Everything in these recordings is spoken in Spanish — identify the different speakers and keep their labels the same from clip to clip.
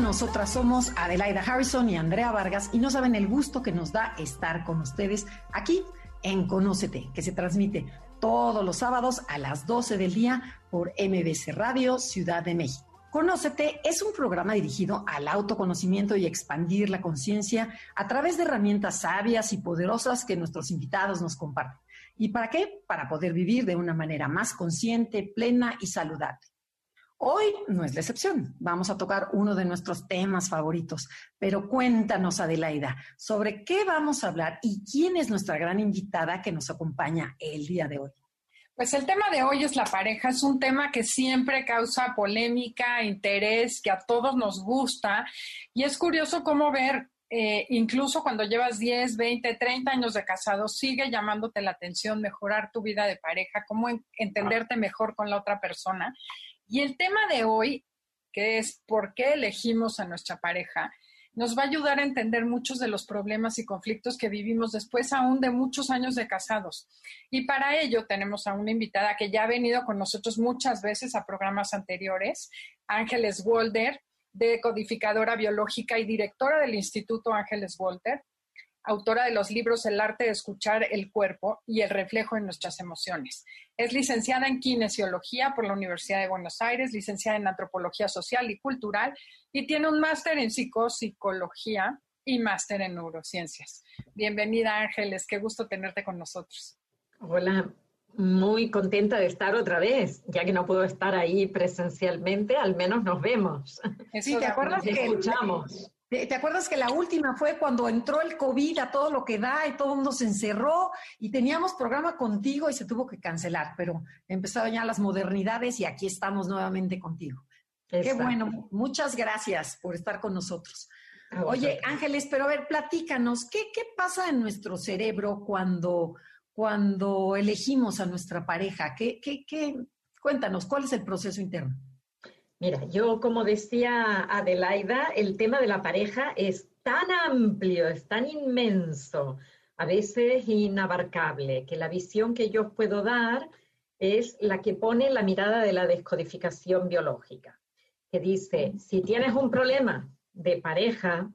Speaker 1: Nosotras somos Adelaida Harrison y Andrea Vargas y no saben el gusto que nos da estar con ustedes aquí en Conócete, que se transmite todos los sábados a las 12 del día por MBC Radio Ciudad de México. Conócete es un programa dirigido al autoconocimiento y expandir la conciencia a través de herramientas sabias y poderosas que nuestros invitados nos comparten. ¿Y para qué? Para poder vivir de una manera más consciente, plena y saludable. Hoy no es la excepción. Vamos a tocar uno de nuestros temas favoritos. Pero cuéntanos, Adelaida, sobre qué vamos a hablar y quién es nuestra gran invitada que nos acompaña el día de hoy.
Speaker 2: Pues el tema de hoy es la pareja. Es un tema que siempre causa polémica, interés, que a todos nos gusta. Y es curioso cómo ver eh, incluso cuando llevas 10, 20, 30 años de casado, sigue llamándote la atención mejorar tu vida de pareja, cómo entenderte mejor con la otra persona. Y el tema de hoy, que es por qué elegimos a nuestra pareja, nos va a ayudar a entender muchos de los problemas y conflictos que vivimos después aún de muchos años de casados. Y para ello tenemos a una invitada que ya ha venido con nosotros muchas veces a programas anteriores, Ángeles Walder, decodificadora biológica y directora del Instituto Ángeles Walter autora de los libros El arte de escuchar el cuerpo y el reflejo en nuestras emociones. Es licenciada en kinesiología por la Universidad de Buenos Aires, licenciada en antropología social y cultural y tiene un máster en psicopsicología y máster en neurociencias. Bienvenida Ángeles, qué gusto tenerte con nosotros.
Speaker 3: Hola, muy contenta de estar otra vez, ya que no puedo estar ahí presencialmente, al menos nos vemos.
Speaker 1: sí, ¿te acuerdas que escuchamos? ¿Te acuerdas que la última fue cuando entró el COVID a todo lo que da y todo el mundo se encerró y teníamos programa contigo y se tuvo que cancelar, pero empezaron ya las modernidades y aquí estamos nuevamente contigo. Qué bueno, muchas gracias por estar con nosotros. Oye, Ángeles, pero a ver, platícanos, ¿qué, qué pasa en nuestro cerebro cuando, cuando elegimos a nuestra pareja? ¿Qué, qué, qué? Cuéntanos, ¿cuál es el proceso interno?
Speaker 3: Mira, yo como decía Adelaida, el tema de la pareja es tan amplio, es tan inmenso, a veces inabarcable, que la visión que yo puedo dar es la que pone la mirada de la descodificación biológica, que dice, si tienes un problema de pareja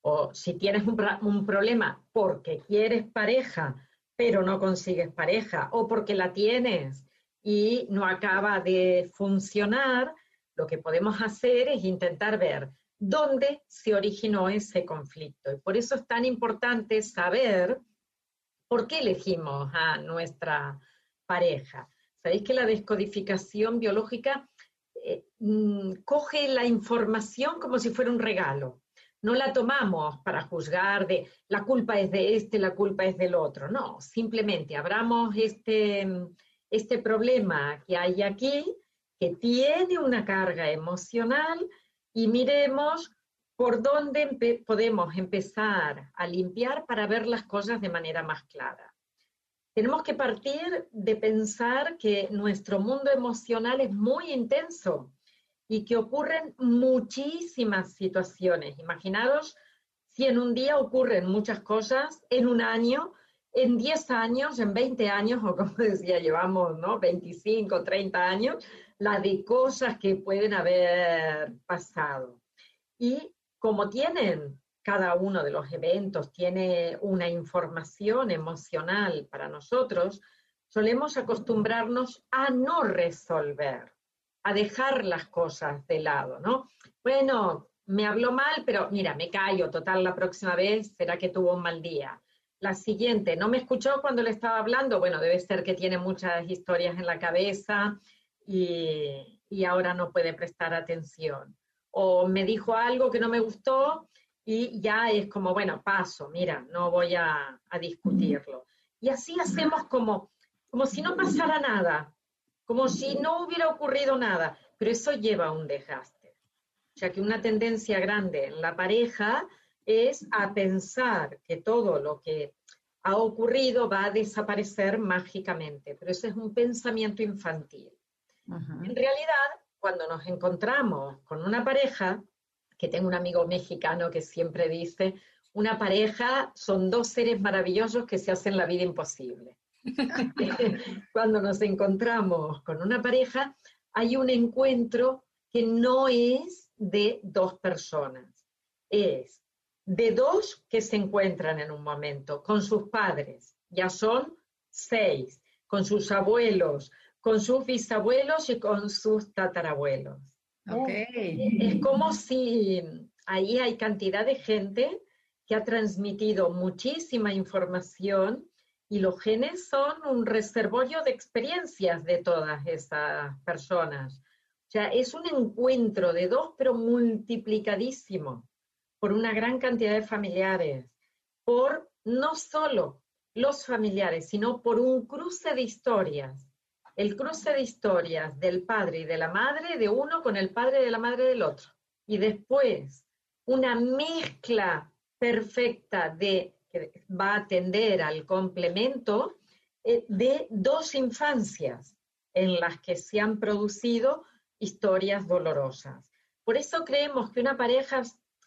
Speaker 3: o si tienes un, un problema porque quieres pareja, pero no consigues pareja, o porque la tienes y no acaba de funcionar, lo que podemos hacer es intentar ver dónde se originó ese conflicto. Y por eso es tan importante saber por qué elegimos a nuestra pareja. Sabéis que la descodificación biológica eh, mm, coge la información como si fuera un regalo. No la tomamos para juzgar de la culpa es de este, la culpa es del otro. No, simplemente abramos este, este problema que hay aquí, que tiene una carga emocional y miremos por dónde podemos empezar a limpiar para ver las cosas de manera más clara. Tenemos que partir de pensar que nuestro mundo emocional es muy intenso y que ocurren muchísimas situaciones. Imaginaros si en un día ocurren muchas cosas, en un año, en 10 años, en 20 años, o como decía, llevamos ¿no? 25, 30 años, la de cosas que pueden haber pasado. Y como tienen cada uno de los eventos, tiene una información emocional para nosotros, solemos acostumbrarnos a no resolver, a dejar las cosas de lado, ¿no? Bueno, me habló mal, pero mira, me callo, total, la próxima vez será que tuvo un mal día. La siguiente, no me escuchó cuando le estaba hablando, bueno, debe ser que tiene muchas historias en la cabeza, y, ahora no puede prestar atención. O me dijo algo que no me gustó y ya es como, bueno, paso, mira, no voy a, discutirlo. Y así hacemos como, como si no pasara nada, como si no hubiera ocurrido nada, pero eso lleva a un desgaste. O sea que una tendencia grande en la pareja es a pensar que todo lo que ha ocurrido va a desaparecer mágicamente, pero ese es un pensamiento infantil. En realidad, cuando nos encontramos con una pareja, que tengo un amigo mexicano que siempre dice, una pareja son dos seres maravillosos que se hacen la vida imposible. cuando nos encontramos con una pareja, hay un encuentro que no es de dos personas, es de dos que se encuentran en un momento, con sus padres, ya son seis, con sus abuelos, con sus bisabuelos y con sus tatarabuelos. Es como si ahí hay cantidad de gente que ha transmitido muchísima información y los genes son un reservorio de experiencias de todas esas personas. O sea, es un encuentro de dos, pero multiplicadísimo por una gran cantidad de familiares, por no solo los familiares, sino por un cruce de historias. El cruce de historias del padre y de la madre de uno con el padre y de la madre del otro. Y después una mezcla perfecta de que va a atender al complemento eh, de dos infancias en las que se han producido historias dolorosas. Por eso creemos que una pareja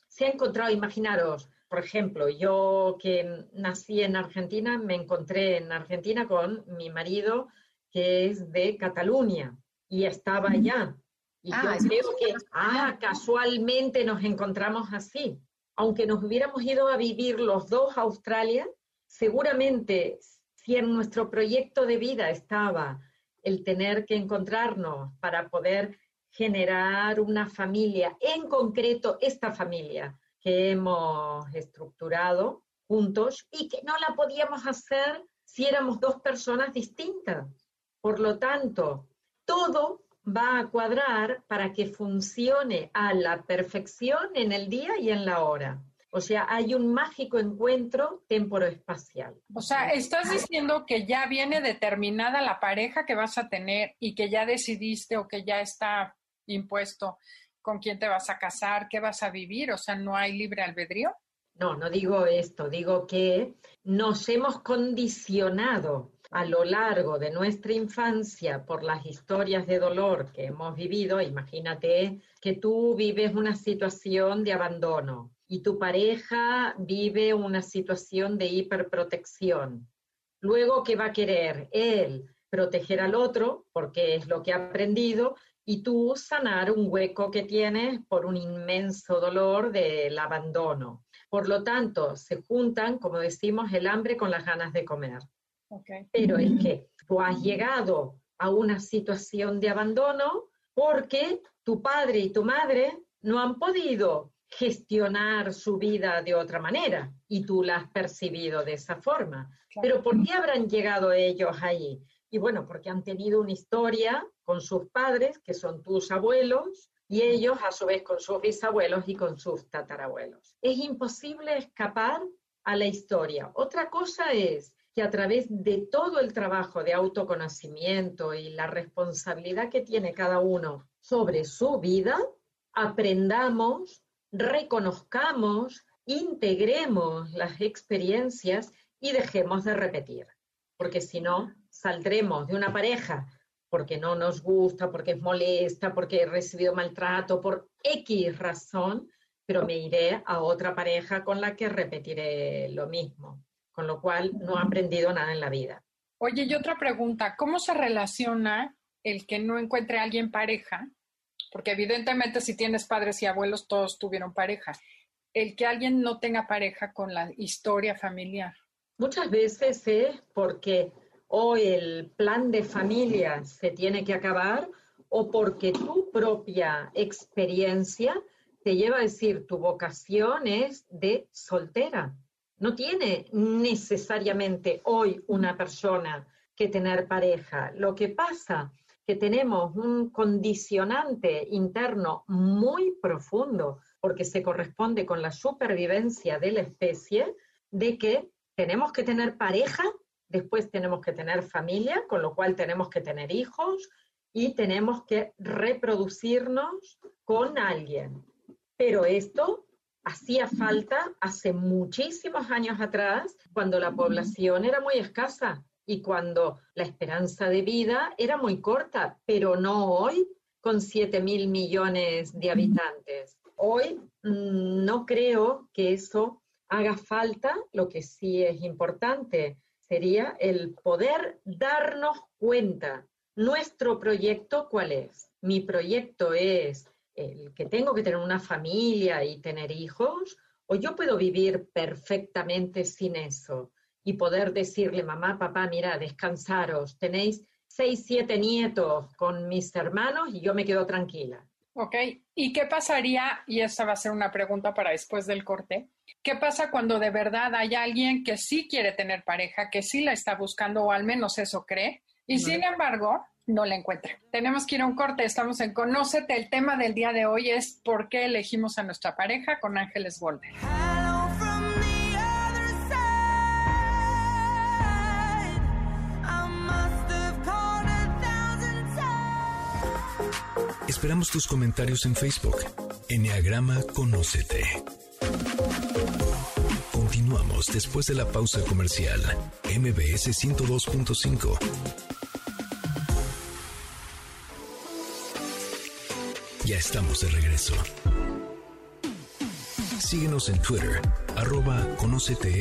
Speaker 3: se ha encontrado, imaginaros, por ejemplo, yo que nací en Argentina, me encontré en Argentina con mi marido que es de Cataluña y estaba allá. Y ah, yo creo que, ah, casualmente nos encontramos así. Aunque nos hubiéramos ido a vivir los dos a Australia, seguramente si en nuestro proyecto de vida estaba el tener que encontrarnos para poder generar una familia, en concreto esta familia que hemos estructurado juntos y que no la podíamos hacer si éramos dos personas distintas. Por lo tanto, todo va a cuadrar para que funcione a la perfección en el día y en la hora. O sea, hay un mágico encuentro temporoespacial.
Speaker 2: O sea, estás diciendo que ya viene determinada la pareja que vas a tener y que ya decidiste o que ya está impuesto con quién te vas a casar, qué vas a vivir, o sea, no hay libre albedrío.
Speaker 3: No, no digo esto, digo que nos hemos condicionado a lo largo de nuestra infancia por las historias de dolor que hemos vivido. Imagínate que tú vives una situación de abandono y tu pareja vive una situación de hiperprotección. Luego, ¿qué va a querer? Él proteger al otro, porque es lo que ha aprendido, y tú sanar un hueco que tienes por un inmenso dolor del abandono. Por lo tanto, se juntan, como decimos, el hambre con las ganas de comer. Pero es que tú has llegado a una situación de abandono porque tu padre y tu madre no han podido gestionar su vida de otra manera y tú la has percibido de esa forma. Pero ¿por qué habrán llegado ellos ahí? Y bueno, porque han tenido una historia con sus padres, que son tus abuelos, y ellos a su vez con sus bisabuelos y con sus tatarabuelos. Es imposible escapar a la historia. Otra cosa es a través de todo el trabajo de autoconocimiento y la responsabilidad que tiene cada uno sobre su vida, aprendamos, reconozcamos, integremos las experiencias y dejemos de repetir. Porque si no, saldremos de una pareja porque no nos gusta, porque es molesta, porque he recibido maltrato, por X razón, pero me iré a otra pareja con la que repetiré lo mismo, con lo cual no he aprendido nada en la vida.
Speaker 2: Oye, y otra pregunta, ¿cómo se relaciona el que no encuentre a alguien pareja? Porque evidentemente si tienes padres y abuelos, todos tuvieron pareja. El que alguien no tenga pareja con la historia familiar.
Speaker 3: Muchas veces es porque o el plan de familia se tiene que acabar o porque tu propia experiencia te lleva a decir tu vocación es de soltera. No tiene necesariamente hoy una persona que tener pareja. Lo que pasa que tenemos un condicionante interno muy profundo porque se corresponde con la supervivencia de la especie de que tenemos que tener pareja después tenemos que tener familia, con lo cual tenemos que tener hijos y tenemos que reproducirnos con alguien. Pero esto hacía falta hace muchísimos años atrás, cuando la población era muy escasa y cuando la esperanza de vida era muy corta, pero no hoy con 7 mil millones de habitantes. Hoy mm, no creo que eso haga falta, lo que sí es importante sería el poder darnos cuenta. Nuestro proyecto, ¿cuál es? Mi proyecto es el que tengo que tener una familia y tener hijos, o yo puedo vivir perfectamente sin eso y poder decirle, mamá, papá, mira, descansaros, tenéis seis, siete nietos con mis hermanos y yo me quedo tranquila.
Speaker 2: Ok, ¿y qué pasaría? Y esta va a ser una pregunta para después del corte. ¿Qué pasa cuando de verdad hay alguien que sí quiere tener pareja, que sí la está buscando o al menos eso cree? Y sin embargo, no la encuentra. Tenemos que ir a un corte, estamos en Conócete. El tema del día de hoy es por qué elegimos a nuestra pareja con Ángeles Boulder.
Speaker 4: Esperamos tus comentarios en Facebook. Enneagrama Conócete. Continuamos después de la pausa comercial. MBS 102.5. Ya estamos de regreso. Síguenos en Twitter, arroba Conócete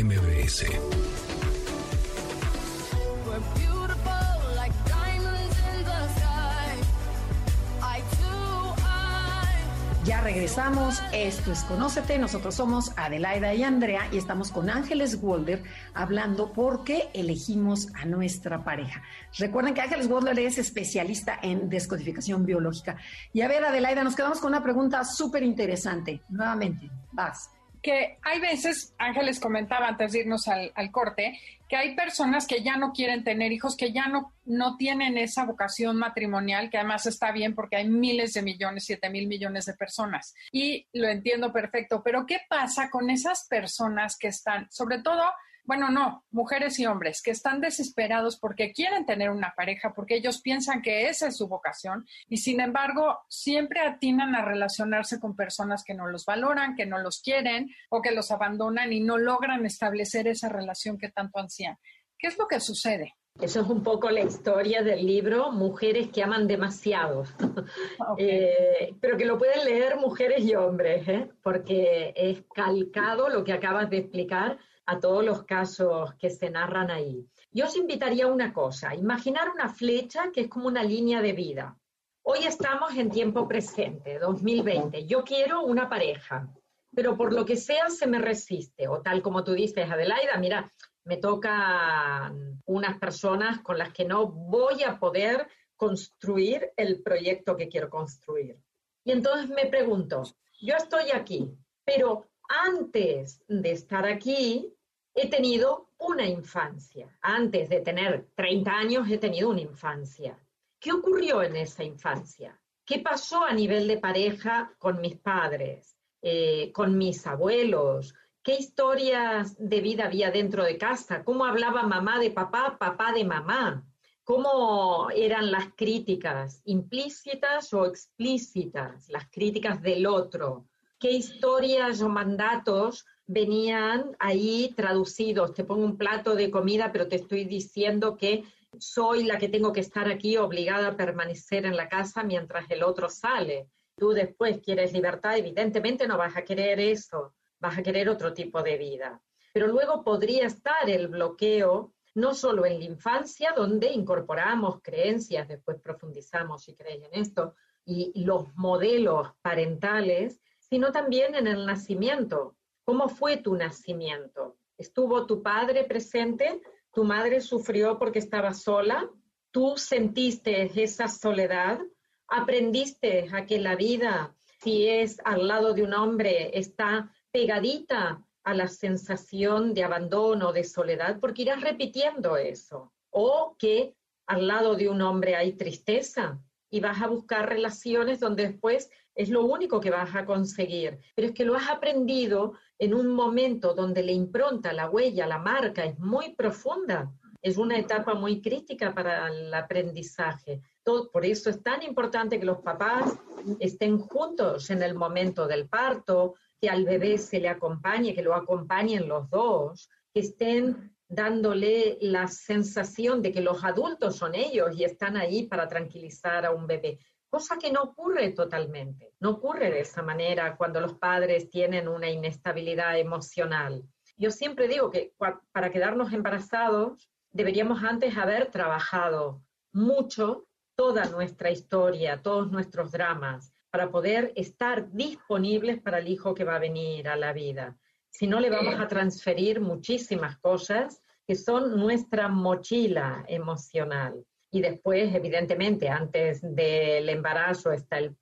Speaker 1: regresamos, esto es Conócete, nosotros somos Adelaida y Andrea y estamos con Ángeles Walder hablando por qué elegimos a nuestra pareja. Recuerden que Ángeles Walder es especialista en descodificación biológica. Y a ver, Adelaida, nos quedamos con una pregunta súper interesante. Nuevamente, vas
Speaker 2: que hay veces, Ángeles comentaba antes de irnos al, corte, que hay personas que ya no quieren tener hijos, que ya no, no tienen esa vocación matrimonial, que además está bien porque hay miles de millones, siete mil millones de personas. Y lo entiendo perfecto, pero ¿qué pasa con esas personas que están, sobre todo, bueno, no, mujeres y hombres que están desesperados porque quieren tener una pareja, porque ellos piensan que esa es su vocación y sin embargo siempre atinan a relacionarse con personas que no los valoran, que no los quieren o que los abandonan y no logran establecer esa relación que tanto ansían. ¿Qué es lo que sucede?
Speaker 3: Eso es un poco la historia del libro Mujeres que aman demasiado, eh, pero que lo pueden leer mujeres y hombres, ¿eh? porque es calcado lo que acabas de explicar a todos los casos que se narran ahí. Yo os invitaría a una cosa, imaginar una flecha que es como una línea de vida. Hoy estamos en tiempo presente, 2020. Yo quiero una pareja, pero por lo que sea se me resiste. O tal como tú dices, Adelaida, mira, me tocan unas personas con las que no voy a poder construir el proyecto que quiero construir. Y entonces me pregunto, yo estoy aquí, pero antes de estar aquí, he tenido una infancia. Antes de tener 30 años he tenido una infancia. ¿Qué ocurrió en esa infancia? ¿Qué pasó a nivel de pareja con mis padres, eh, con mis abuelos? ¿Qué historias de vida había dentro de casa? ¿Cómo hablaba mamá de papá, papá de mamá? ¿Cómo eran las críticas implícitas o explícitas, las críticas del otro? ¿Qué historias o mandatos venían ahí traducidos. Te pongo un plato de comida, pero te estoy diciendo que soy la que tengo que estar aquí obligada a permanecer en la casa mientras el otro sale. Tú después quieres libertad, evidentemente no vas a querer eso, vas a querer otro tipo de vida. Pero luego podría estar el bloqueo no solo en la infancia, donde incorporamos creencias, después profundizamos si creéis en esto, y los modelos parentales, sino también en el nacimiento. ¿Cómo fue tu nacimiento? ¿Estuvo tu padre presente? ¿Tu madre sufrió porque estaba sola? ¿Tú sentiste esa soledad? ¿Aprendiste a que la vida, si es al lado de un hombre, está pegadita a la sensación de abandono, de soledad? Porque irás repitiendo eso. O que al lado de un hombre hay tristeza y vas a buscar relaciones donde después es lo único que vas a conseguir. Pero es que lo has aprendido en un momento donde la impronta, la huella, la marca es muy profunda. Es una etapa muy crítica para el aprendizaje. por eso es tan importante que los papás estén juntos en el momento del parto, que al bebé se le acompañe, que lo acompañen los dos, que estén dándole la sensación de que los adultos son ellos y están ahí para tranquilizar a un bebé cosa que no ocurre totalmente, no ocurre de esa manera cuando los padres tienen una inestabilidad emocional. Yo siempre digo que para quedarnos embarazados deberíamos antes haber trabajado mucho toda nuestra historia, todos nuestros dramas, para poder estar disponibles para el hijo que va a venir a la vida. Si no, le vamos a transferir muchísimas cosas que son nuestra mochila emocional. Y después, evidentemente, antes del embarazo está el,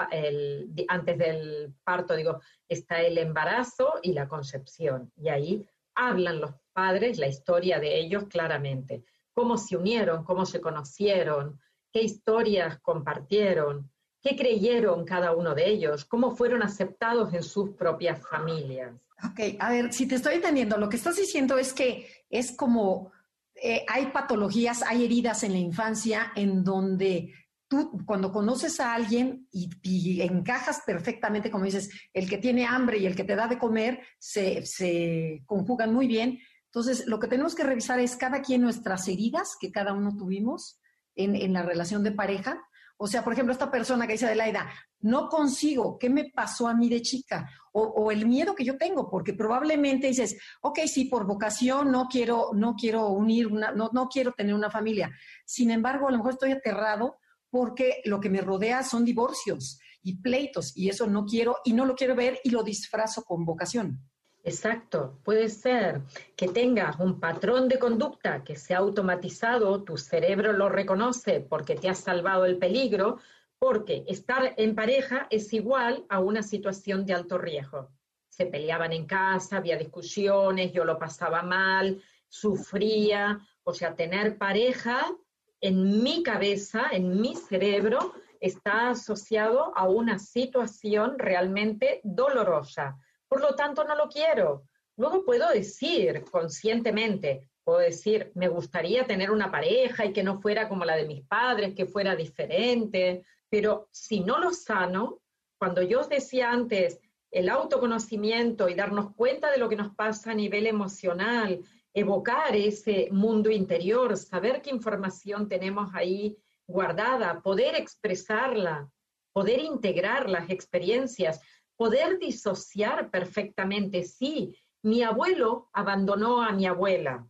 Speaker 3: antes del parto, digo, está el embarazo y la concepción. Y ahí hablan los padres la historia de ellos claramente. Cómo se unieron, cómo se conocieron, qué historias compartieron, qué creyeron cada uno de ellos, cómo fueron aceptados en sus propias familias.
Speaker 1: Ok, a ver, si te estoy entendiendo, lo que estás diciendo es que es como eh, hay patologías, hay heridas en la infancia en donde tú cuando conoces a alguien y, encajas perfectamente, como dices, el que tiene hambre y el que te da de comer se, conjugan muy bien. Entonces, lo que tenemos que revisar es cada quien nuestras heridas que cada uno tuvimos en la relación de pareja o sea, por ejemplo, esta persona que dice Adelaida, no consigo, ¿qué me pasó a mí de chica? O, el miedo que yo tengo, porque probablemente dices, ok, sí, por vocación no quiero, no quiero unir, una, no, no quiero tener una familia. Sin embargo, a lo mejor estoy aterrado porque lo que me rodea son divorcios y pleitos, y eso no quiero, y no lo quiero ver y lo disfrazo con vocación.
Speaker 3: Exacto, puede ser que tengas un patrón de conducta que se ha automatizado, tu cerebro lo reconoce porque te ha salvado el peligro, porque estar en pareja es igual a una situación de alto riesgo. Se peleaban en casa, había discusiones, yo lo pasaba mal, sufría, o sea, tener pareja en mi cabeza, en mi cerebro, está asociado a una situación realmente dolorosa por lo tanto no lo quiero. Luego puedo decir conscientemente, puedo decir, me gustaría tener una pareja y que no fuera como la de mis padres, que fuera diferente, pero si no lo sano, cuando yo os decía antes, el autoconocimiento y darnos cuenta de lo que nos pasa a nivel emocional, evocar ese mundo interior, saber qué información tenemos ahí guardada, poder expresarla, poder integrar las experiencias, poder disociar perfectamente, sí, mi abuelo abandonó a mi abuela,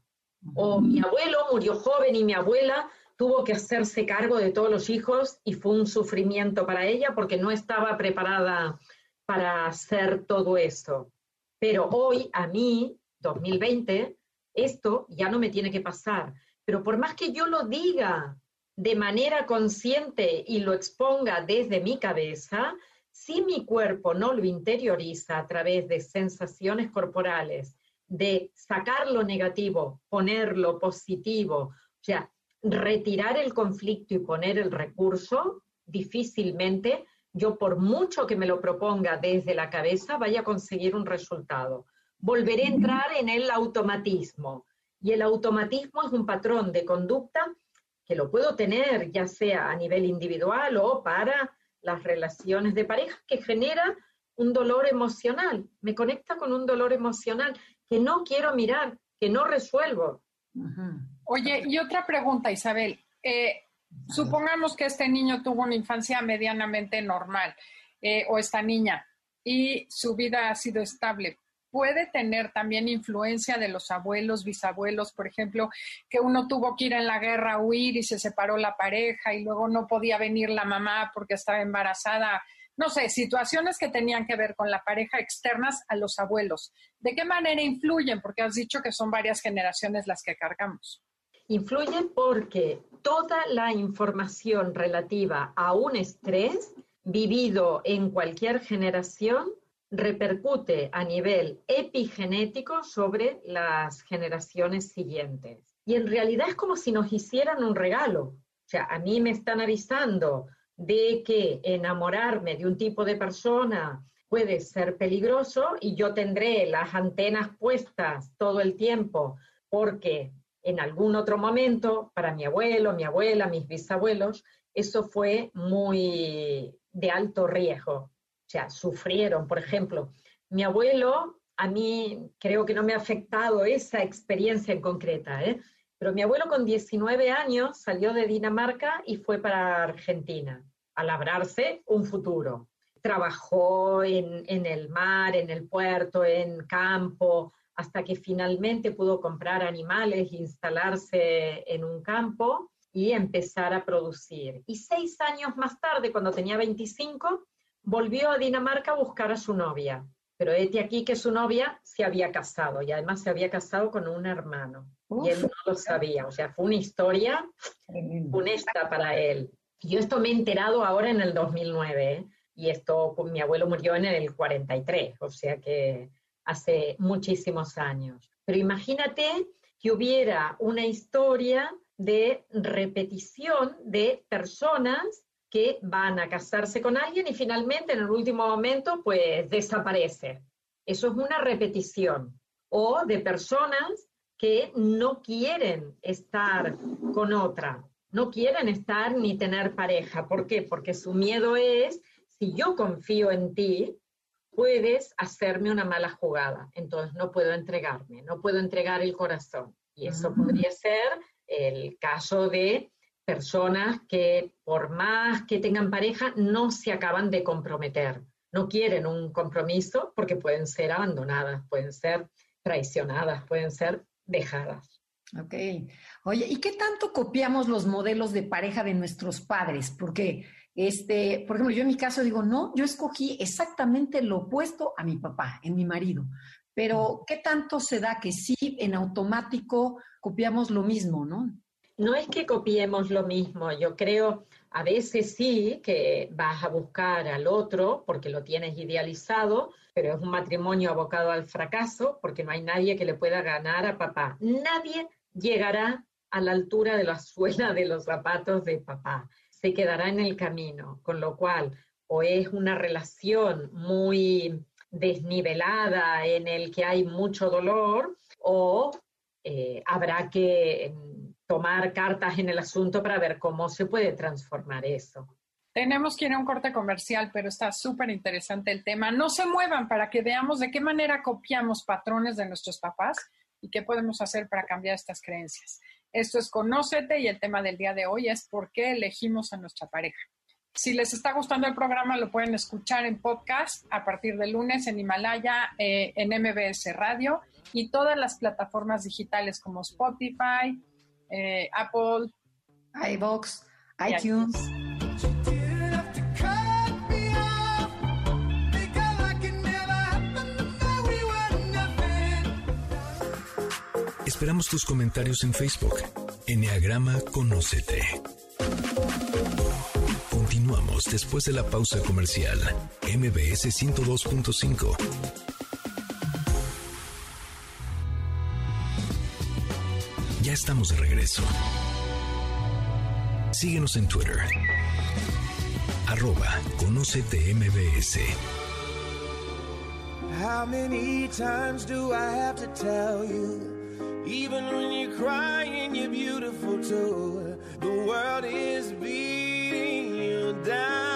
Speaker 3: o mi abuelo murió joven y mi abuela tuvo que hacerse cargo de todos los hijos y fue un sufrimiento para ella porque no estaba preparada para hacer todo eso. Pero hoy, a mí, 2020, esto ya no me tiene que pasar. Pero por más que yo lo diga de manera consciente y lo exponga desde mi cabeza, si mi cuerpo no lo interioriza a través de sensaciones corporales, de sacar lo negativo, poner lo positivo, o sea, retirar el conflicto y poner el recurso, difícilmente yo por mucho que me lo proponga desde la cabeza vaya a conseguir un resultado. Volveré a entrar en el automatismo. Y el automatismo es un patrón de conducta que lo puedo tener ya sea a nivel individual o para las relaciones de pareja que genera un dolor emocional, me conecta con un dolor emocional que no quiero mirar, que no resuelvo.
Speaker 2: Oye, y otra pregunta, Isabel. Eh, supongamos que este niño tuvo una infancia medianamente normal eh, o esta niña y su vida ha sido estable puede tener también influencia de los abuelos, bisabuelos, por ejemplo, que uno tuvo que ir en la guerra a huir y se separó la pareja y luego no podía venir la mamá porque estaba embarazada. No sé, situaciones que tenían que ver con la pareja externas a los abuelos. ¿De qué manera influyen? Porque has dicho que son varias generaciones las que cargamos.
Speaker 3: Influyen porque toda la información relativa a un estrés vivido en cualquier generación repercute a nivel epigenético sobre las generaciones siguientes. Y en realidad es como si nos hicieran un regalo. O sea, a mí me están avisando de que enamorarme de un tipo de persona puede ser peligroso y yo tendré las antenas puestas todo el tiempo porque en algún otro momento, para mi abuelo, mi abuela, mis bisabuelos, eso fue muy de alto riesgo. O sea, sufrieron, por ejemplo, mi abuelo, a mí creo que no me ha afectado esa experiencia en concreta, ¿eh? pero mi abuelo con 19 años salió de Dinamarca y fue para Argentina a labrarse un futuro. Trabajó en, en el mar, en el puerto, en campo, hasta que finalmente pudo comprar animales, instalarse en un campo y empezar a producir. Y seis años más tarde, cuando tenía 25, volvió a Dinamarca a buscar a su novia. Pero este aquí que su novia se había casado y además se había casado con un hermano. y él no lo sabía. O sea, fue una historia funesta para él. Yo esto me he enterado ahora en el 2009 ¿eh? y esto, pues, mi abuelo murió en el 43, o sea que hace muchísimos años. Pero imagínate que hubiera una historia de repetición de personas que van a casarse con alguien y finalmente en el último momento pues desaparece. Eso es una repetición. O de personas que no quieren estar con otra, no quieren estar ni tener pareja. ¿Por qué? Porque su miedo es, si yo confío en ti, puedes hacerme una mala jugada, entonces no puedo entregarme, no puedo entregar el corazón. Y eso podría ser el caso de personas que por más que tengan pareja no se acaban de comprometer, no quieren un compromiso porque pueden ser abandonadas, pueden ser traicionadas, pueden ser dejadas.
Speaker 1: Ok. Oye, ¿y qué tanto copiamos los modelos de pareja de nuestros padres? Porque este, por ejemplo, yo en mi caso digo, no, yo escogí exactamente lo opuesto a mi papá, en mi marido. Pero, ¿qué tanto se da que sí en automático copiamos lo mismo, no?
Speaker 3: No es que copiemos lo mismo, yo creo, a veces sí que vas a buscar al otro porque lo tienes idealizado, pero es un matrimonio abocado al fracaso porque no hay nadie que le pueda ganar a papá. Nadie llegará a la altura de la suela de los zapatos de papá se quedará en el camino, con lo cual o es una relación muy desnivelada en el que hay mucho dolor o eh, habrá que tomar cartas en el asunto para ver cómo se puede transformar eso.
Speaker 2: Tenemos que ir a un corte comercial, pero está súper interesante el tema. No se muevan para que veamos de qué manera copiamos patrones de nuestros papás y qué podemos hacer para cambiar estas creencias. Esto es Conócete y el tema del día de hoy es por qué elegimos a nuestra pareja. Si les está gustando el programa, lo pueden escuchar en podcast a partir de lunes en Himalaya, eh, en MBS Radio y todas las plataformas digitales como Spotify, eh, Apple,
Speaker 1: iVoox, iTunes.
Speaker 4: Esperamos tus comentarios en Facebook. Enneagrama Conócete. Continuamos después de la pausa comercial. MBS 102.5. estamos de regreso. Síguenos en Twitter. Arroba Conócete MBS. How many times do I have to tell you? Even when you're crying, you're beautiful too. The world is beating you down.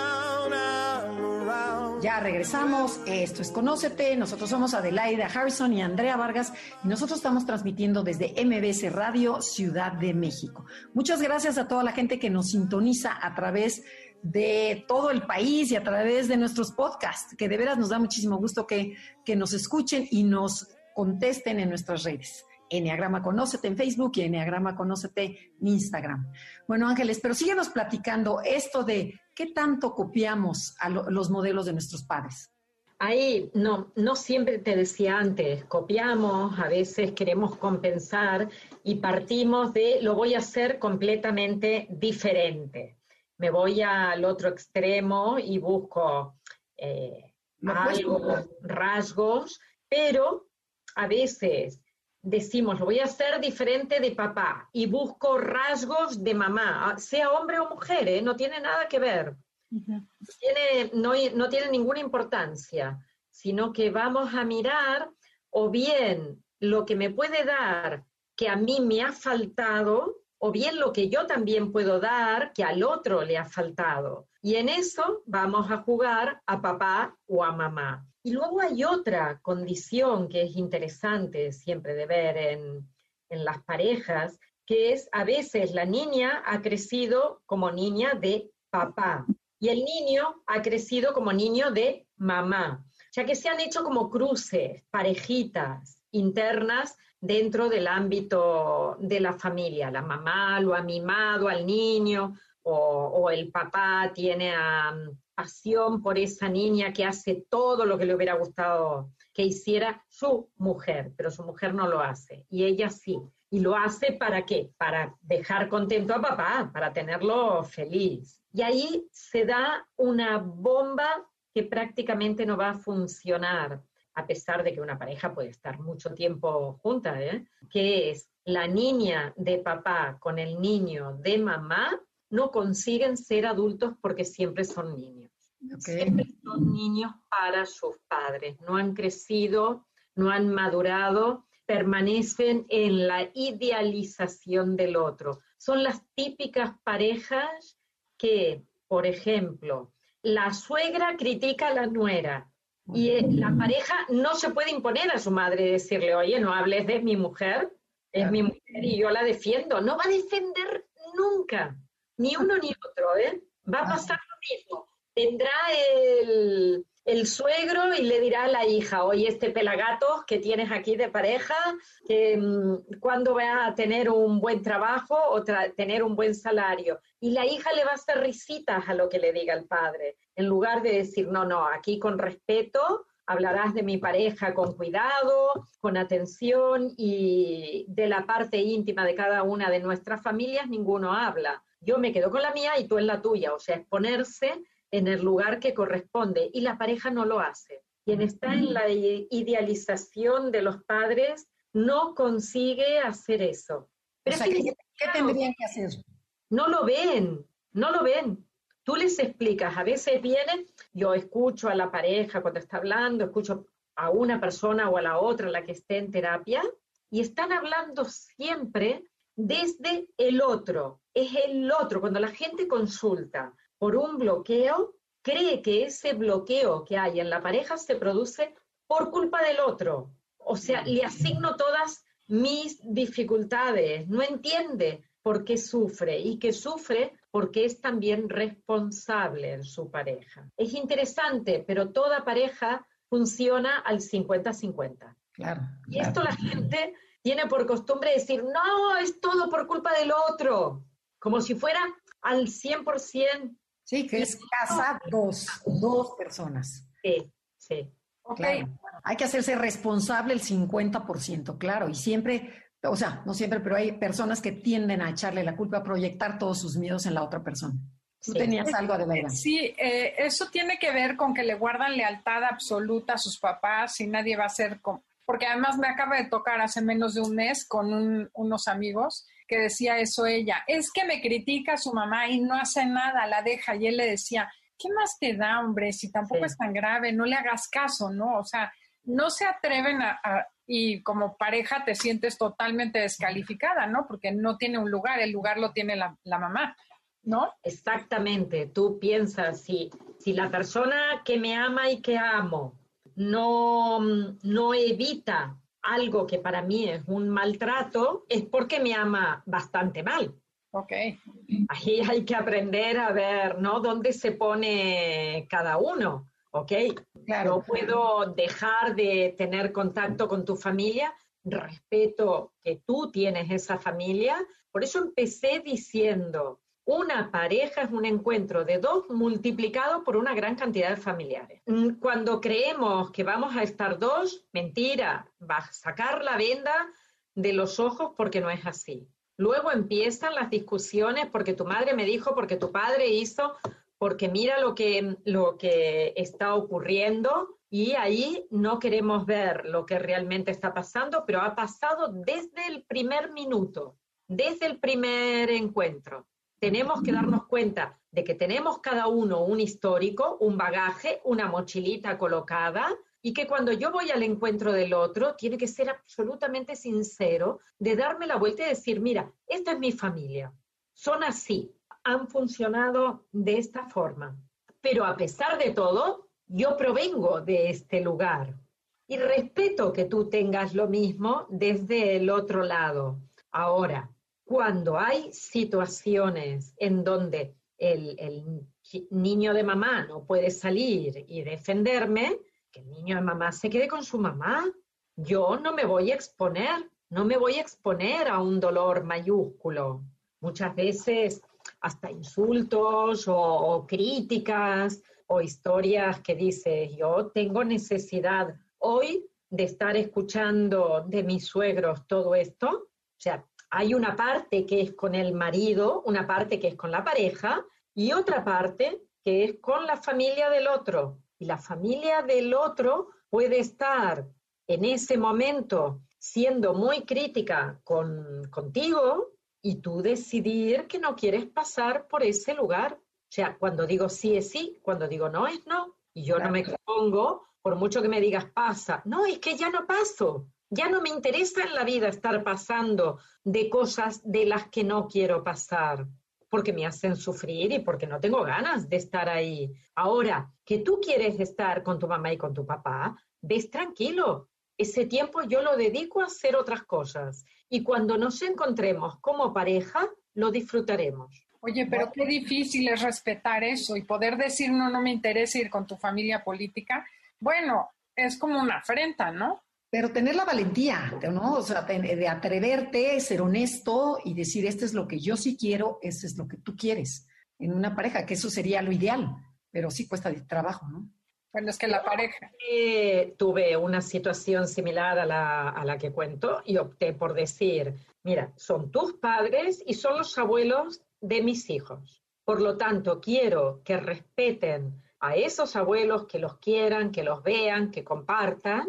Speaker 1: Ya regresamos. Esto es Conócete. Nosotros somos Adelaida Harrison y Andrea Vargas y nosotros estamos transmitiendo desde MBS Radio Ciudad de México. Muchas gracias a toda la gente que nos sintoniza a través de todo el país y a través de nuestros podcasts, que de veras nos da muchísimo gusto que, que nos escuchen y nos contesten en nuestras redes. Enneagrama Conócete en Facebook y Enneagrama Conócete en Instagram. Bueno, Ángeles, pero síguenos platicando esto de qué tanto copiamos a los modelos de nuestros padres.
Speaker 3: Ahí no, no siempre te decía antes, copiamos, a veces queremos compensar y partimos de lo voy a hacer completamente diferente. Me voy al otro extremo y busco eh, rasgos, pero a veces decimos, lo voy a hacer diferente de papá y busco rasgos de mamá, ah, sea hombre o mujer, ¿eh? no tiene nada que ver. tiene, no, no tiene ninguna importancia, sino que vamos a mirar o bien lo que me puede dar que a mí me ha faltado o bien lo que yo también puedo dar que al otro le ha faltado. Y en eso vamos a jugar a papá o a mamá. Y luego hay otra condición que es interesante siempre de ver en, en las parejas, que es a veces la niña ha crecido como niña de papá y el niño ha crecido como niño de mamá. O sea que se han hecho como cruces, parejitas internas dentro del ámbito de la familia. La mamá lo ha mimado al niño o, el papá tiene por esa niña que hace todo lo que le hubiera gustado que hiciera su mujer, pero su mujer no lo hace y ella sí. ¿Y lo hace para qué? Para dejar contento a papá, para tenerlo feliz. Y ahí se da una bomba que prácticamente no va a funcionar, a pesar de que una pareja puede estar mucho tiempo junta, ¿eh? que es la niña de papá con el niño de mamá, no consiguen ser adultos porque siempre son niños. Siempre son niños para sus padres, no han crecido, no han madurado, permanecen en la idealización del otro. Son las típicas parejas que, por ejemplo, la suegra critica a la nuera y eh, la pareja no se puede imponer a su madre y decirle, oye, no hables de mi mujer, es mi mujer y yo la defiendo. No va a defender nunca, ni uno ni otro, ¿eh? Va a pasar lo mismo. Tendrá el, suegro y le dirá a la hija, oye, este pelagato que tienes aquí de pareja, mm, cuándo va a tener un buen trabajo o tener un buen salario. Y la hija le va a hacer risitas a lo que le diga el padre, en lugar de decir, no, no, aquí con respeto, hablarás de mi pareja con cuidado, con atención y de la parte íntima de cada una de nuestras familias ninguno habla. Yo me quedo con la mía y tú en la tuya, o sea, exponerse en el lugar que corresponde y la pareja no lo hace. Quien está en la idealización de los padres no consigue hacer eso.
Speaker 1: Pero ¿qué, tendrían que hacer?
Speaker 3: No lo ven, no lo ven. Tú les explicas, a veces vienen, yo escucho a la pareja cuando está hablando, escucho a una persona o a la otra, la que esté en terapia, y están hablando siempre desde el otro. Es el otro. Cuando la gente consulta por un bloqueo, cree que ese bloqueo que hay en la pareja se produce por culpa del otro. O sea, le asigno todas mis dificultades, no entiende por qué sufre y que sufre porque es también responsable en su pareja. Es interesante, pero toda pareja funciona al 50-50.
Speaker 1: Claro,
Speaker 3: y esto la gente tiene por costumbre decir, no, es todo por culpa del otro, como si fuera al 100%
Speaker 1: Sí, que es casa dos, dos personas.
Speaker 3: Sí, sí.
Speaker 1: Hay que hacerse responsable el 50%, claro, y siempre, o sea, no siempre, pero hay personas que tienden a echarle la culpa, a proyectar todos sus miedos en la otra persona. ¿Tú tenías algo de verdad?
Speaker 2: Sí, eh, eso tiene que ver con que le guardan lealtad absoluta a sus papás y nadie va a ser, porque además me acaba de tocar hace menos de un mes con unos amigos que decía eso ella, es que me critica su mamá y no hace nada, la deja. Y él le decía, ¿qué más te da, hombre? Si tampoco es tan grave, no le hagas caso, ¿no? O sea, no se atreven a, y como pareja te sientes totalmente descalificada, ¿no? Porque no tiene un lugar, el lugar lo tiene la, la mamá, ¿no?
Speaker 3: Exactamente, tú piensas, si, si la persona que me ama y que amo no, no evita algo que para mí es un maltrato, es porque me ama bastante mal.
Speaker 2: Ok.
Speaker 3: Ahí hay que aprender a ver, ¿no? ¿Dónde se pone cada uno? ¿Ok? Claro. No puedo dejar de tener contacto con tu familia, respeto que tú tienes esa familia. Por eso empecé diciendo, una pareja es un encuentro de dos multiplicado por una gran cantidad de familiares. Mm, cuando creemos que vamos a estar dos, mentira, va a sacar la venda de los ojos porque no es así. Luego empiezan las discusiones porque tu madre me dijo, porque tu padre hizo, porque mira lo que, lo que está ocurriendo y ahí no queremos ver lo que realmente está pasando, pero ha pasado desde el primer minuto, desde el primer encuentro tenemos que darnos cuenta de que tenemos cada uno un histórico, un bagaje, una mochilita colocada y que cuando yo voy al encuentro del otro, tiene que ser absolutamente sincero, de darme la vuelta y decir, mira, esta es mi familia, son así, han funcionado de esta forma, pero a pesar de todo, yo provengo de este lugar. Y respeto que tú tengas lo mismo desde el otro lado. Ahora, cuando hay situaciones en donde el, niño de mamá no puede salir y defenderme, que el niño de mamá se quede con su mamá. Yo no me voy a exponer, no me voy a exponer a un dolor mayúsculo. Muchas veces hasta insultos o, críticas o historias que dices, yo tengo necesidad hoy de estar escuchando de mis suegros todo esto. O sea, hay una parte que es con el marido, una parte que es con la pareja y otra parte que es con la familia del otro. Y la familia del otro puede estar en ese momento siendo muy crítica con, contigo y tú decidir que no quieres pasar por ese lugar. O sea, cuando digo sí es sí, cuando digo no es no. Y yo no me expongo, por mucho que me digas pasa. No, es que ya no paso. Ya no me interesa en la vida estar pasando de cosas de las que no quiero pasar porque me hacen sufrir y porque no tengo ganas de estar ahí. Ahora, que tú quieres estar con tu mamá y con tu papá, ves tranquilo. Ese tiempo yo lo dedico a hacer otras cosas. Y cuando nos encontremos como pareja, lo disfrutaremos.
Speaker 2: Oye, pero qué difícil es respetar eso y poder decir, no, no me interesa ir con tu familia política. Bueno, es como una afrenta, ¿no?
Speaker 1: Pero tener la valentía, ¿no? O sea, de atreverte, ser honesto y decir, esto es lo que yo sí quiero, esto es lo que tú quieres en una pareja, que eso sería lo ideal, pero sí cuesta de trabajo, ¿no?
Speaker 2: Bueno, es que la pareja.
Speaker 3: Eh, tuve una situación similar a la, a la que cuento y opté por decir, mira, son tus padres y son los abuelos de mis hijos. Por lo tanto, quiero que respeten a esos abuelos, que los quieran, que los vean, que compartan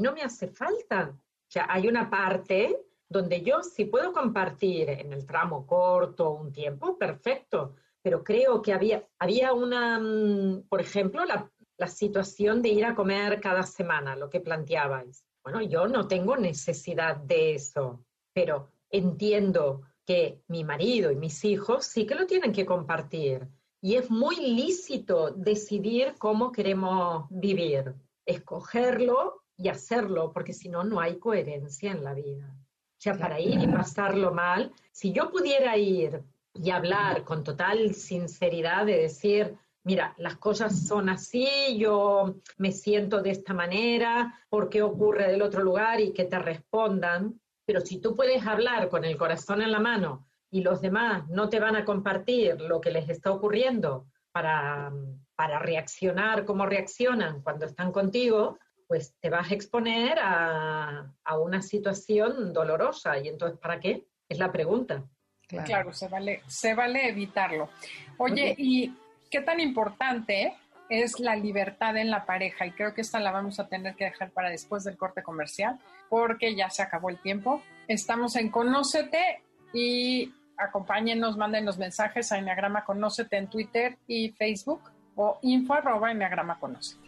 Speaker 3: no me hace falta. O sea, hay una parte donde yo si puedo compartir en el tramo corto un tiempo, perfecto, pero creo que había, había una, mm, por ejemplo, la, la situación de ir a comer cada semana, lo que planteabais. Bueno, yo no tengo necesidad de eso, pero entiendo que mi marido y mis hijos sí que lo tienen que compartir. Y es muy lícito decidir cómo queremos vivir, escogerlo y hacerlo, porque si no, no hay coherencia en la vida. O sea, para ir y pasarlo mal, si yo pudiera ir y hablar con total sinceridad de decir, mira, las cosas son así, yo me siento de esta manera, ¿por qué ocurre del otro lugar? Y que te respondan. Pero si tú puedes hablar con el corazón en la mano y los demás no te van a compartir lo que les está ocurriendo para, para reaccionar como reaccionan cuando están contigo, pues te vas a exponer a, una situación dolorosa. ¿Y entonces para qué? Es la pregunta.
Speaker 2: Claro, se, vale, se vale evitarlo. Oye, ¿y qué tan importante es la libertad en la pareja? Y creo que esta la vamos a tener que dejar para después del corte comercial, porque ya se acabó el tiempo. Estamos en Conócete y acompáñenos, manden los mensajes a Enneagrama Conócete en Twitter y Facebook o info arroba Enneagrama Conócete.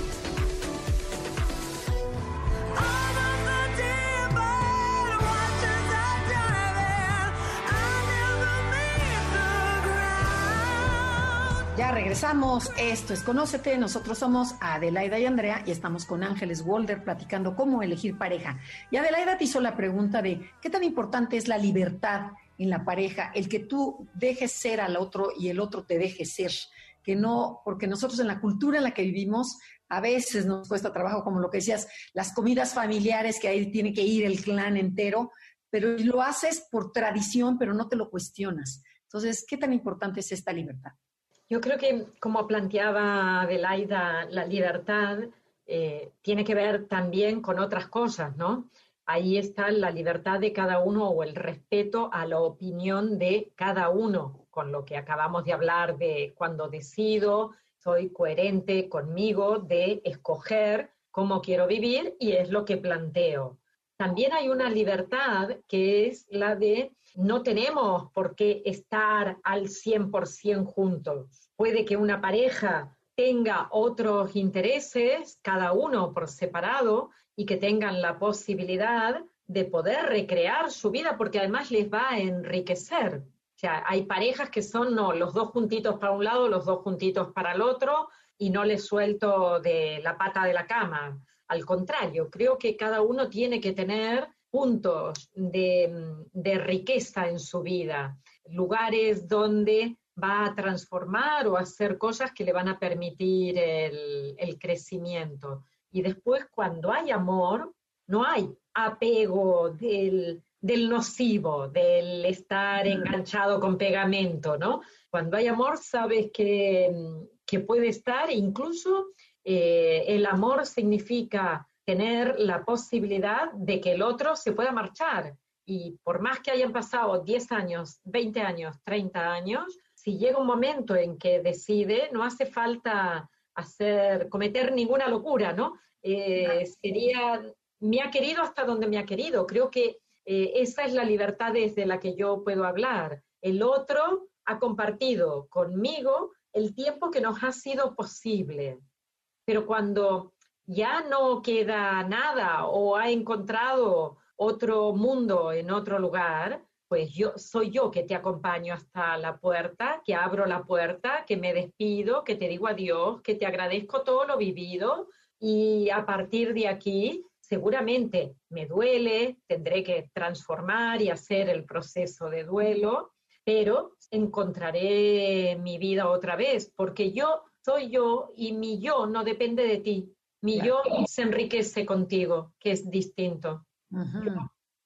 Speaker 1: regresamos. Esto es Conócete. Nosotros somos Adelaida y Andrea y estamos con Ángeles Walder platicando cómo elegir pareja. Y Adelaida te hizo la pregunta de qué tan importante es la libertad en la pareja, el que tú dejes ser al otro y el otro te deje ser. Que no, porque nosotros en la cultura en la que vivimos, a veces nos cuesta trabajo, como lo que decías, las comidas familiares que ahí tiene que ir el clan entero, pero lo haces por tradición, pero no te lo cuestionas. Entonces, ¿qué tan importante es esta libertad?
Speaker 3: Yo creo que, como planteaba Adelaida, la libertad eh, tiene que ver también con otras cosas, ¿no? Ahí está la libertad de cada uno o el respeto a la opinión de cada uno, con lo que acabamos de hablar de cuando decido, soy coherente conmigo de escoger cómo quiero vivir y es lo que planteo. También hay una libertad que es la de no tenemos por qué estar al 100% juntos. Puede que una pareja tenga otros intereses, cada uno por separado, y que tengan la posibilidad de poder recrear su vida, porque además les va a enriquecer. O sea, hay parejas que son no, los dos juntitos para un lado, los dos juntitos para el otro, y no les suelto de la pata de la cama. Al contrario, creo que cada uno tiene que tener puntos de, riqueza en su vida, lugares donde va a transformar o hacer cosas que le van a permitir el, crecimiento. Y después, cuando hay amor, no hay apego del, nocivo, del estar enganchado con pegamento, ¿no? Cuando hay amor, sabes que, puede estar, incluso eh, el amor significa tener la posibilidad de que el otro se pueda marchar. Y por más que hayan pasado 10 años, 20 años, 30 años, si llega un momento en que decide, no hace falta hacer, cometer ninguna locura, ¿no? Eh, sería, me ha querido hasta donde me ha querido. Creo que eh, esa es la libertad desde la que yo puedo hablar. El otro ha compartido conmigo el tiempo que nos ha sido posible. Pero cuando ya no queda nada o ha encontrado otro mundo en otro lugar, pues yo soy yo que te acompaño hasta la puerta, que abro la puerta, que me despido, que te digo adiós, que te agradezco todo lo vivido y a partir de aquí seguramente me duele, tendré que transformar y hacer el proceso de duelo, pero encontraré mi vida otra vez, porque yo soy yo y mi yo no depende de ti, mi yo se enriquece contigo, que es distinto.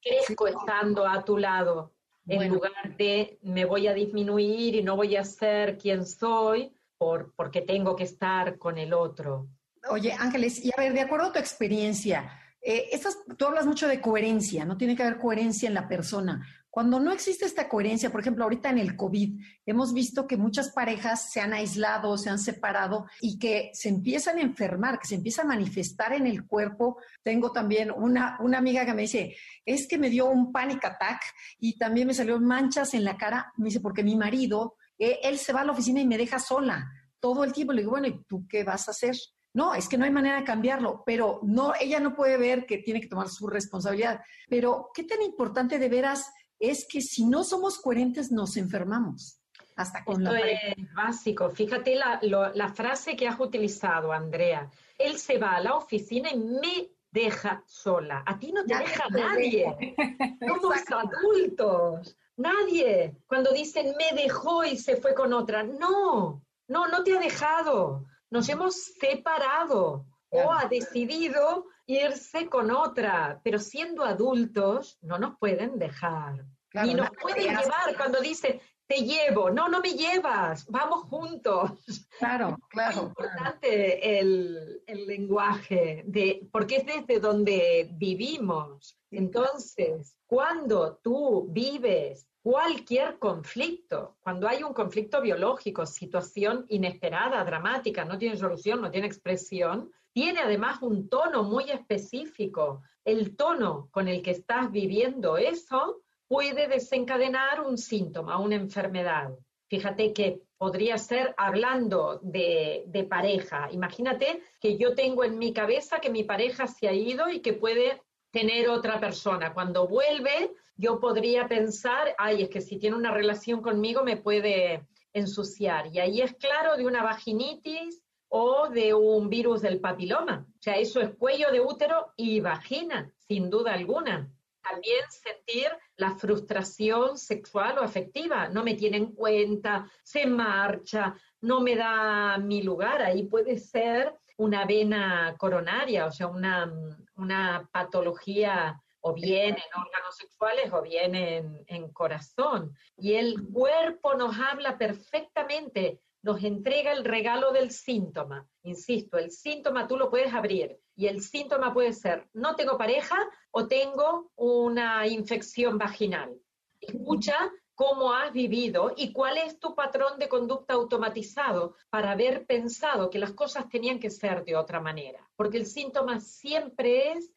Speaker 3: crezco estando a tu lado, en lugar de me voy a disminuir y no voy a ser quien soy por, porque tengo que estar con el otro.
Speaker 1: Oye, Ángeles, y a ver, de acuerdo a tu experiencia, eh, tú hablas mucho de coherencia, ¿no? Tiene que haber coherencia en la persona. Cuando no existe esta coherencia, por ejemplo, ahorita en el COVID, hemos visto que muchas parejas se han aislado, se han separado y que se empiezan a enfermar, que se empieza a manifestar en el cuerpo. Tengo también una, una amiga que me dice, es que me dio un panic attack y también me salió manchas en la cara. Me dice, porque mi marido, eh, él se va a la oficina y me deja sola todo el tiempo. Le digo, bueno, ¿y tú qué vas a hacer? No, es que no hay manera de cambiarlo, pero no, ella no puede ver que tiene que tomar su responsabilidad. Pero, ¿qué tan importante de veras es que si no somos coherentes nos enfermamos. Hasta con
Speaker 3: Esto es básico. Fíjate la, frase que has utilizado, Andrea. Él se va a la oficina y me deja sola. A ti no te deja nadie. Somos adultos. Nadie. Cuando dicen me dejó y se fue con otra. No, no, no te ha dejado. Nos hemos separado o ha decidido irse con otra, pero siendo adultos no nos pueden dejar. Ni nos pueden llevar cuando dicen, te llevo, no, no me llevas, vamos juntos.
Speaker 1: Claro, claro.
Speaker 3: Es importante El, el, lenguaje, de, porque es desde donde vivimos. Entonces, cuando tú vives cualquier conflicto, cuando hay un conflicto biológico, situación inesperada, dramática, no tiene solución, no tiene expresión, tiene además un tono muy específico. El tono con el que estás viviendo eso puede desencadenar un síntoma, una enfermedad. Fíjate que podría ser hablando de, pareja. Imagínate que yo tengo en mi cabeza que mi pareja se ha ido y que puede tener otra persona. Cuando vuelve, yo podría pensar, ay, es que si tiene una relación conmigo me puede ensuciar. Y ahí es claro de una vaginitis o de un virus del papiloma. O sea, eso es cuello de útero y vagina, sin duda alguna. También sentir la frustración sexual o afectiva. No me tiene en cuenta, se marcha, no me da mi lugar. Ahí puede ser una vena coronaria, o sea, una, una patología o bien en órganos sexuales o bien en, en corazón. Y el cuerpo nos habla perfectamente nos entrega el regalo del síntoma. Insisto, el síntoma tú lo puedes abrir y el síntoma puede ser no tengo pareja o tengo una infección vaginal. Escucha cómo has vivido y cuál es tu patrón de conducta automatizado para haber pensado que las cosas tenían que ser de otra manera. Porque el síntoma siempre es,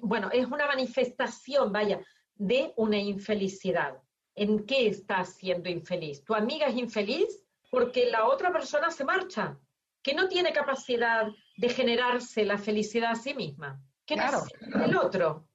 Speaker 3: bueno, es una manifestación, vaya, de una infelicidad. ¿En qué estás siendo infeliz? ¿Tu amiga es infeliz? Porque la otra persona se marcha, que no tiene capacidad de generarse la felicidad a sí misma. ¿Qué claro. el otro?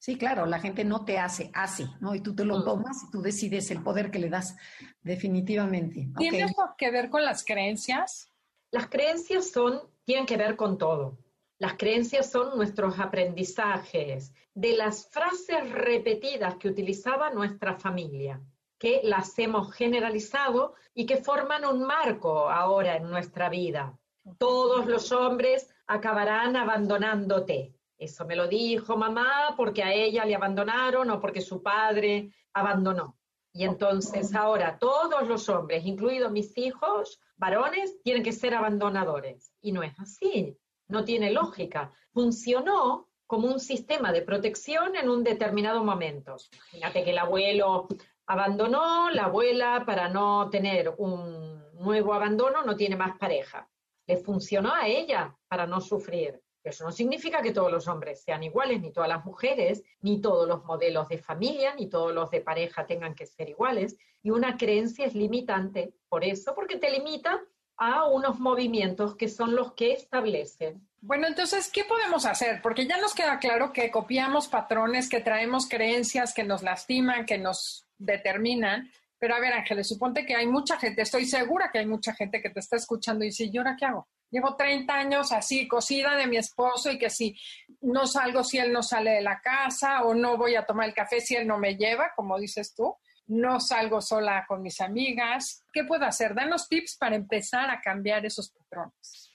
Speaker 1: Sí, claro, la gente no te hace, hace, ¿no? Y tú te lo mm. tomas y tú decides el poder que le das, definitivamente.
Speaker 2: ¿Tiene que ver con las creencias?
Speaker 3: Las creencias son, tienen que ver con todo. Las creencias son nuestros aprendizajes de las frases repetidas que utilizaba nuestra familia, que las hemos generalizado y que forman un marco ahora en nuestra vida. Todos los hombres acabarán abandonándote. Eso me lo dijo mamá porque a ella le abandonaron o porque su padre abandonó. Y entonces ahora todos los hombres, incluidos mis hijos, varones, tienen que ser abandonadores. Y no es así, no tiene lógica. Funcionó como un sistema de protección en un determinado momento. Fíjate que el abuelo abandonó, la abuela para no tener un nuevo abandono no tiene más pareja. Le funcionó a ella para no sufrir. Eso no significa que todos los hombres sean iguales, ni todas las mujeres, ni todos los modelos de familia, ni todos los de pareja tengan que ser iguales. Y una creencia es limitante por eso, porque te limita a unos movimientos que son los que establecen.
Speaker 2: Bueno, entonces, ¿qué podemos hacer? Porque ya nos queda claro que copiamos patrones, que traemos creencias que nos lastiman, que nos determinan. Pero a ver, Ángeles, suponte que hay mucha gente, estoy segura que hay mucha gente que te está escuchando y dice, ¿y ahora qué hago? Llevo 30 años así, cosida de mi esposo y que si no salgo, si él no sale de la casa o no voy a tomar el café si él no me lleva, como dices tú, no salgo sola con mis amigas. ¿Qué puedo hacer? Danos tips para empezar a cambiar esos patrones.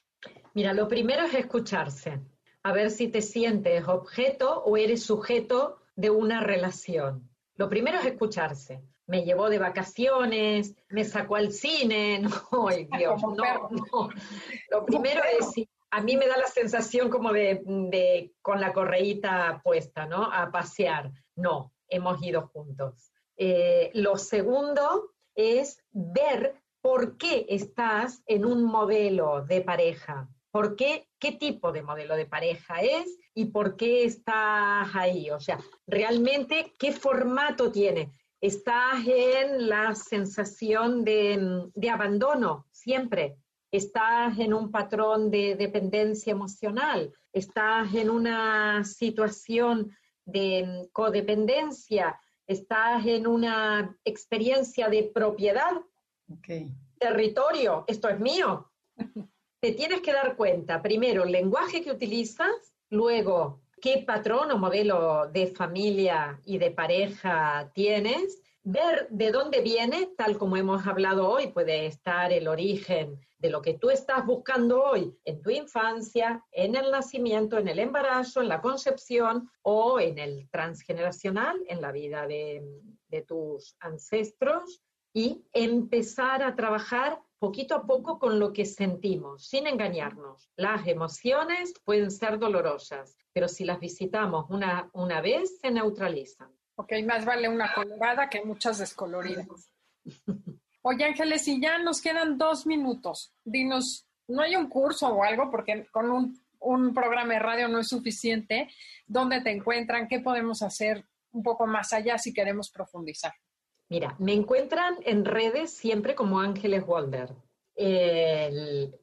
Speaker 3: Mira, lo primero es escucharse, a ver si te sientes objeto o eres sujeto de una relación. Lo primero es escucharse me llevó de vacaciones, me sacó al cine, no, Dios, no, no. Lo primero es, a mí me da la sensación como de, con la correíta puesta, ¿no? A pasear. No, hemos ido juntos. Eh, lo segundo es ver por qué estás en un modelo de pareja. ¿Por qué? ¿Qué tipo de modelo de pareja es? ¿Y por qué estás ahí? O sea, realmente, ¿qué formato tiene? estás en la sensación de, abandono siempre, estás en un patrón de dependencia emocional, estás en una situación de codependencia, estás en una experiencia de propiedad, territorio, esto es mío. Te tienes que dar cuenta, primero, el lenguaje que utilizas, luego qué patrón o modelo de familia y de pareja tienes, ver de dónde viene, tal como hemos hablado hoy, puede estar el origen de lo que tú estás buscando hoy en tu infancia, en el nacimiento, en el embarazo, en la concepción o en el transgeneracional, en la vida de, de tus ancestros y empezar a trabajar poquito a poco con lo que sentimos, sin engañarnos. Las emociones pueden ser dolorosas, pero si las visitamos una, una vez, se neutralizan.
Speaker 2: Ok, más vale una colorada que muchas descoloridas. Oye, Ángeles, y ya nos quedan dos minutos. Dinos, ¿no hay un curso o algo? Porque con un, un programa de radio no es suficiente. ¿Dónde te encuentran? ¿Qué podemos hacer un poco más allá si queremos profundizar?
Speaker 3: Mira, me encuentran en redes siempre como Ángeles Walder.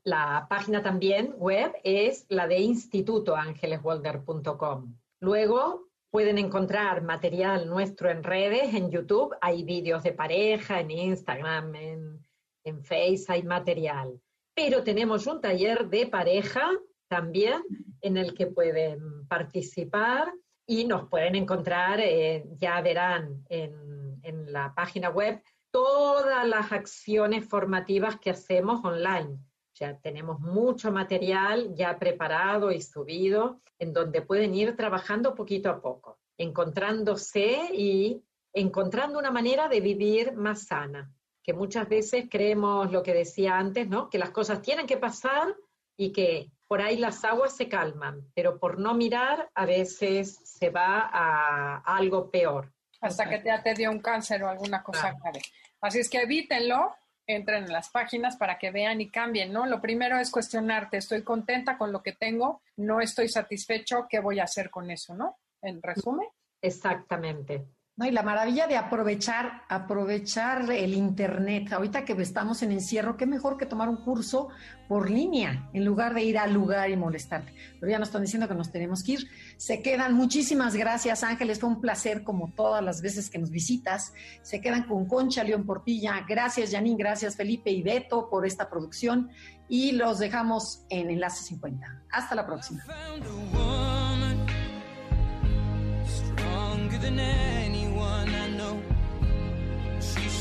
Speaker 3: la página también web es la de institutoangeleswalder.com. Luego pueden encontrar material nuestro en redes, en YouTube, hay vídeos de pareja, en Instagram, en, en Face hay material. Pero tenemos un taller de pareja también en el que pueden participar y nos pueden encontrar, eh, ya verán en en la página web todas las acciones formativas que hacemos online. Ya tenemos mucho material ya preparado y subido en donde pueden ir trabajando poquito a poco, encontrándose y encontrando una manera de vivir más sana. que muchas veces creemos lo que decía antes, ¿no? Que las cosas tienen que pasar y que por ahí las aguas se calman, pero por no mirar a veces se va a, algo peor.
Speaker 2: Hasta que ya te dio un cáncer o alguna cosa Así es que evítenlo, entren en las páginas para que vean y cambien, ¿no? Lo primero es cuestionarte, estoy contenta con lo que tengo, no estoy satisfecho, ¿qué voy a hacer con eso, no? En resumen.
Speaker 3: Exactamente.
Speaker 1: No, y la maravilla de aprovechar, aprovechar el internet. Ahorita que estamos en encierro, qué mejor que tomar un curso por línea en lugar de ir al lugar y molestarte. Pero ya nos están diciendo que nos tenemos que ir. Se quedan. Muchísimas gracias, Ángeles. Fue un placer como todas las veces que nos visitas. Se quedan con Concha León Portilla. Gracias, Janine. Gracias, Felipe y Beto por esta producción. Y los dejamos en Enlace 50. Hasta la próxima.